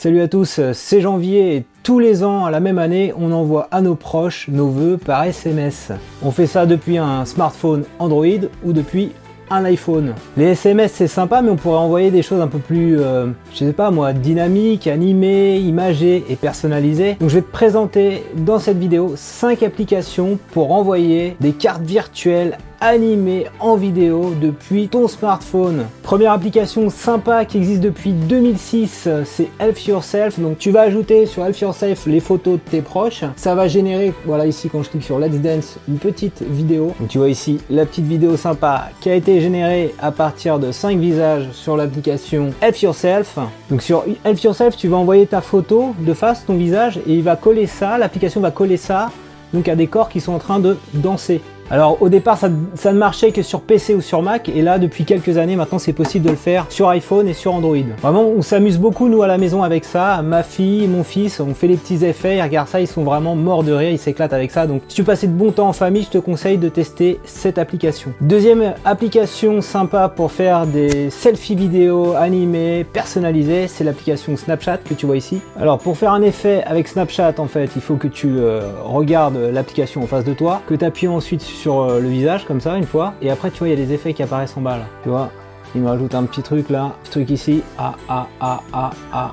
Salut à tous, c'est janvier et tous les ans, à la même année, on envoie à nos proches nos vœux par SMS. On fait ça depuis un smartphone Android ou depuis un iPhone. Les SMS c'est sympa mais on pourrait envoyer des choses un peu plus, euh, je sais pas moi, dynamiques, animées, imagées et personnalisées. Donc je vais te présenter dans cette vidéo 5 applications pour envoyer des cartes virtuelles animé en vidéo depuis ton smartphone. Première application sympa qui existe depuis 2006, c'est Help Yourself. Donc tu vas ajouter sur Help Yourself les photos de tes proches. Ça va générer, voilà ici quand je clique sur Let's Dance, une petite vidéo. Donc tu vois ici la petite vidéo sympa qui a été générée à partir de 5 visages sur l'application Help Yourself. Donc sur Help Yourself, tu vas envoyer ta photo de face, ton visage, et il va coller ça, l'application va coller ça donc à des corps qui sont en train de danser. Alors au départ ça, ne marchait que sur PC ou sur Mac et là depuis quelques années maintenant c'est possible de le faire sur iPhone et sur Android. Vraiment on s'amuse beaucoup nous à la maison avec ça, ma fille, mon fils, on fait les petits effets, ils regardent ça, ils sont vraiment morts de rire, ils s'éclatent avec ça. Donc si tu passais de bon temps en famille, je te conseille de tester cette application. Deuxième application sympa pour faire des selfies vidéo animées, personnalisées, c'est l'application Snapchat que tu vois ici. Alors pour faire un effet avec Snapchat en fait, il faut que tu euh, regardes l'application en face de toi, que tu appuies ensuite sur euh, le visage comme ça une fois. Et après, tu vois, il y a des effets qui apparaissent en bas là. Tu vois, il me rajoute un petit truc là, petit truc ici. Ah, ah, ah, ah, ah.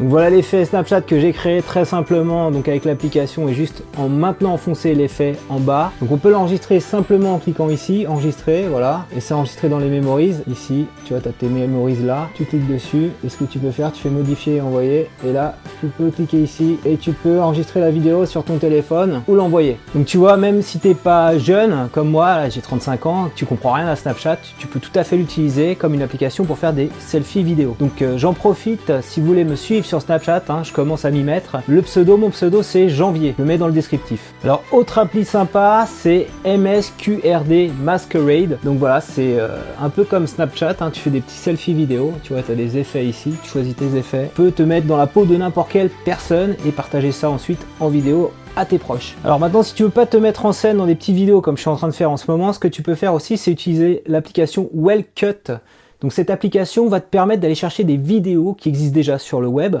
Donc voilà l'effet Snapchat que j'ai créé très simplement donc avec l'application et juste en maintenant enfoncer l'effet en bas. Donc on peut l'enregistrer simplement en cliquant ici, enregistrer, voilà, et c'est enregistré dans les memories. Ici, tu vois, tu as tes memories là, tu cliques dessus, et ce que tu peux faire, tu fais modifier et envoyer, et là, tu peux cliquer ici, et tu peux enregistrer la vidéo sur ton téléphone ou l'envoyer. Donc tu vois, même si t'es pas jeune, comme moi, j'ai 35 ans, tu comprends rien à Snapchat, tu peux tout à fait l'utiliser comme une application pour faire des selfies vidéo. Donc euh, j'en profite, si vous voulez me suivre sur Snapchat, hein, je commence à m'y mettre. Le pseudo, mon pseudo c'est janvier, je le mets dans le descriptif. Alors autre appli sympa, c'est MSQRD Masquerade. Donc voilà, c'est euh, un peu comme Snapchat, hein, tu fais des petits selfies vidéo, tu vois, tu as des effets ici, tu choisis tes effets. Tu peux te mettre dans la peau de n'importe quelle personne et partager ça ensuite en vidéo à tes proches. Alors maintenant, si tu veux pas te mettre en scène dans des petites vidéos comme je suis en train de faire en ce moment, ce que tu peux faire aussi, c'est utiliser l'application Wellcut. Donc cette application va te permettre d'aller chercher des vidéos qui existent déjà sur le web.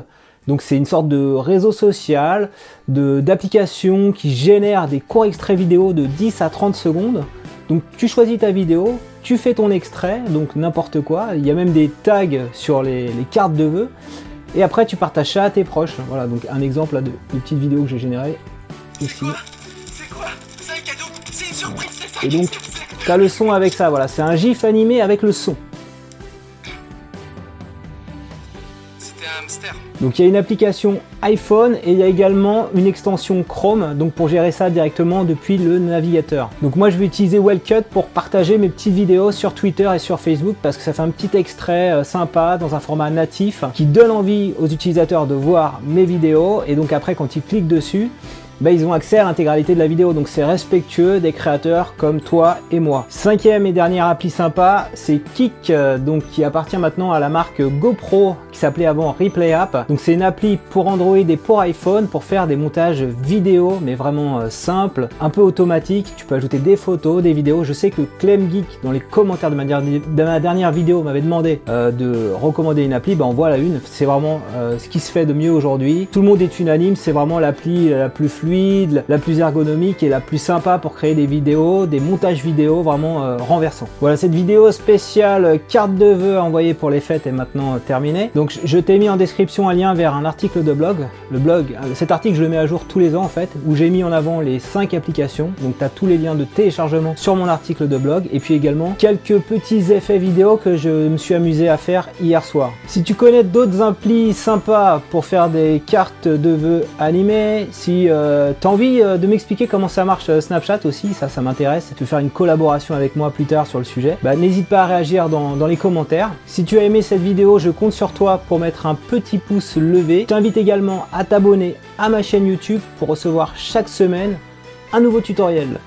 Donc c'est une sorte de réseau social, d'application qui génère des courts extraits vidéo de 10 à 30 secondes. Donc tu choisis ta vidéo, tu fais ton extrait, donc n'importe quoi. Il y a même des tags sur les, cartes de vœux. Et après tu partages ça à tes proches. Voilà, donc un exemple de, de petite vidéo que j'ai générée ici. C'est quoi? C'est un cadeau? C'est une surprise Et donc tu as le son avec ça, voilà, c'est un gif animé avec le son. Donc il y a une application iPhone et il y a également une extension Chrome donc pour gérer ça directement depuis le navigateur. Donc moi je vais utiliser Wellcut pour partager mes petites vidéos sur Twitter et sur Facebook parce que ça fait un petit extrait euh, sympa dans un format natif qui donne envie aux utilisateurs de voir mes vidéos et donc après quand ils cliquent dessus bah, ils ont accès à l'intégralité de la vidéo. Donc c'est respectueux des créateurs comme toi et moi. Cinquième et dernière appli sympa, c'est Kik, euh, donc qui appartient maintenant à la marque GoPro, qui s'appelait avant Replay App. Donc c'est une appli pour Android et pour iPhone pour faire des montages vidéo, mais vraiment euh, simple, un peu automatique. Tu peux ajouter des photos, des vidéos. Je sais que Clem Geek, dans les commentaires de ma, dernière, vidéo, m'avait demandé euh, de recommander une appli. On voit la une. C'est vraiment ce qui se fait de mieux aujourd'hui. Tout le monde est unanime. C'est vraiment l'appli la plus fluide la plus ergonomique et la plus sympa pour créer des vidéos, des montages vidéo vraiment euh, renversants. Voilà, cette vidéo spéciale carte de vœux envoyée pour les fêtes est maintenant euh, terminée. Je t'ai mis en description un lien vers un article de blog. Le blog, euh, cet article je le mets à jour tous les ans en fait, où j'ai mis en avant les 5 applications. Donc tu as tous les liens de téléchargement sur mon article de blog et puis également quelques petits effets vidéo que je me suis amusé à faire hier soir. Si tu connais d'autres applis sympas pour faire des cartes de vœux animées, si euh, t'as envie euh, de m'expliquer comment ça marche euh, Snapchat aussi, ça, ça m'intéresse. Tu veux faire une collaboration avec moi plus tard sur le sujet, bah, n'hésite pas à réagir dans, les commentaires. Si tu as aimé cette vidéo, je compte sur pour mettre un petit pouce levé. Je t'invite également à t'abonner à ma chaîne YouTube pour recevoir chaque semaine un nouveau tutoriel.